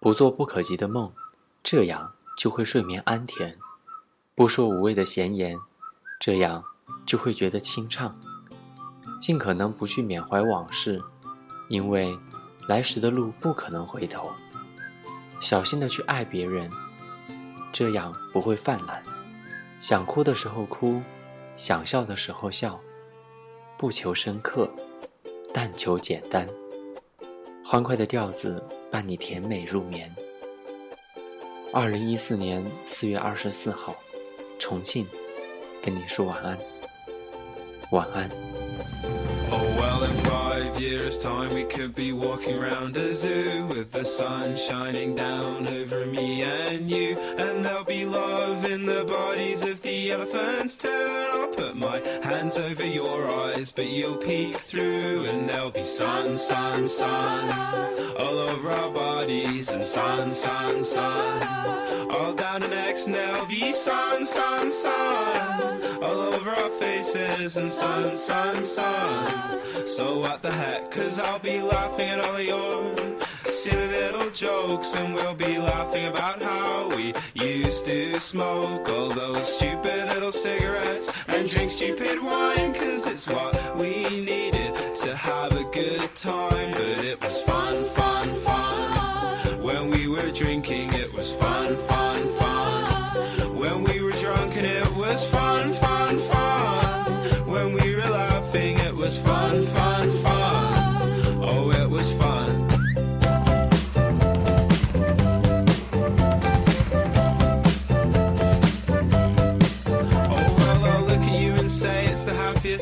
不做不可及的梦，这样就会睡眠安甜；不说无谓的闲言，这样就会觉得清畅。尽可能不去缅怀往事，因为来时的路不可能回头。小心的去爱别人，这样不会泛滥。想哭的时候哭，想笑的时候笑，不求深刻，但求简单。欢快的调子伴你甜美入眠。二零一四年四月二十四号，重庆，跟你说晚安，晚安。five years' time, we could be walking around a zoo with the sun shining down over me and you. And there'll be love the elephants. And I'll put my hands over your eyes, but you'll peek through. And there'll be sun, sun, sun all over our bodies, and sun, sun, sun all down the necks. And there'll be sun, sun, sun all over our faces, and sun, sun, sun. So what the heck, cause I'll be laughing at all of your silly little jokes and we'll be laughing about how we used to smoke all those stupid little cigarettes and drink stupid wine cause it's what we needed to have a good time. But it was fun fun fun. When we were drinking it was fun fun fun. When we were drunk and it was fun fun fun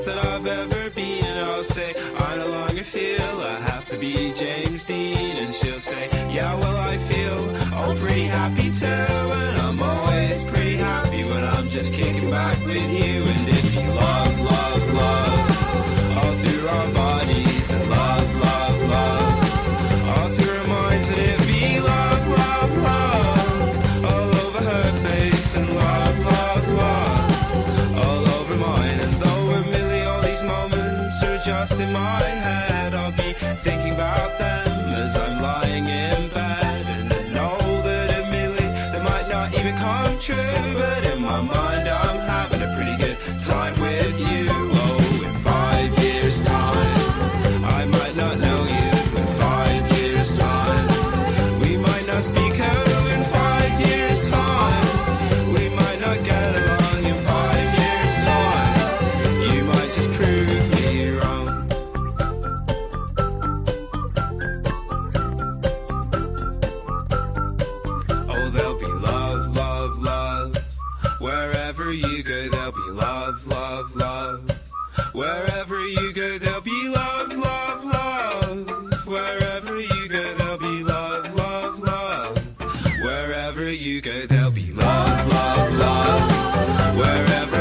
that I've ever been. And I'll say I no longer feel I have to be James Dean. And she'll say, Yeah, well I feel all pretty happy too. And I'm always pretty happy when I'm just kicking back with you. Just in my head, I'll be thinking about them as I'm lying in bed. And I know that admittedly they might not even come true, but in my mind I'm Wherever you go, there'll be love, love, love. Wherever you go, there'll be love, love, love. Wherever you go, there'll be love, love, love. Wherever you go, there'll be love, love, love. Wherever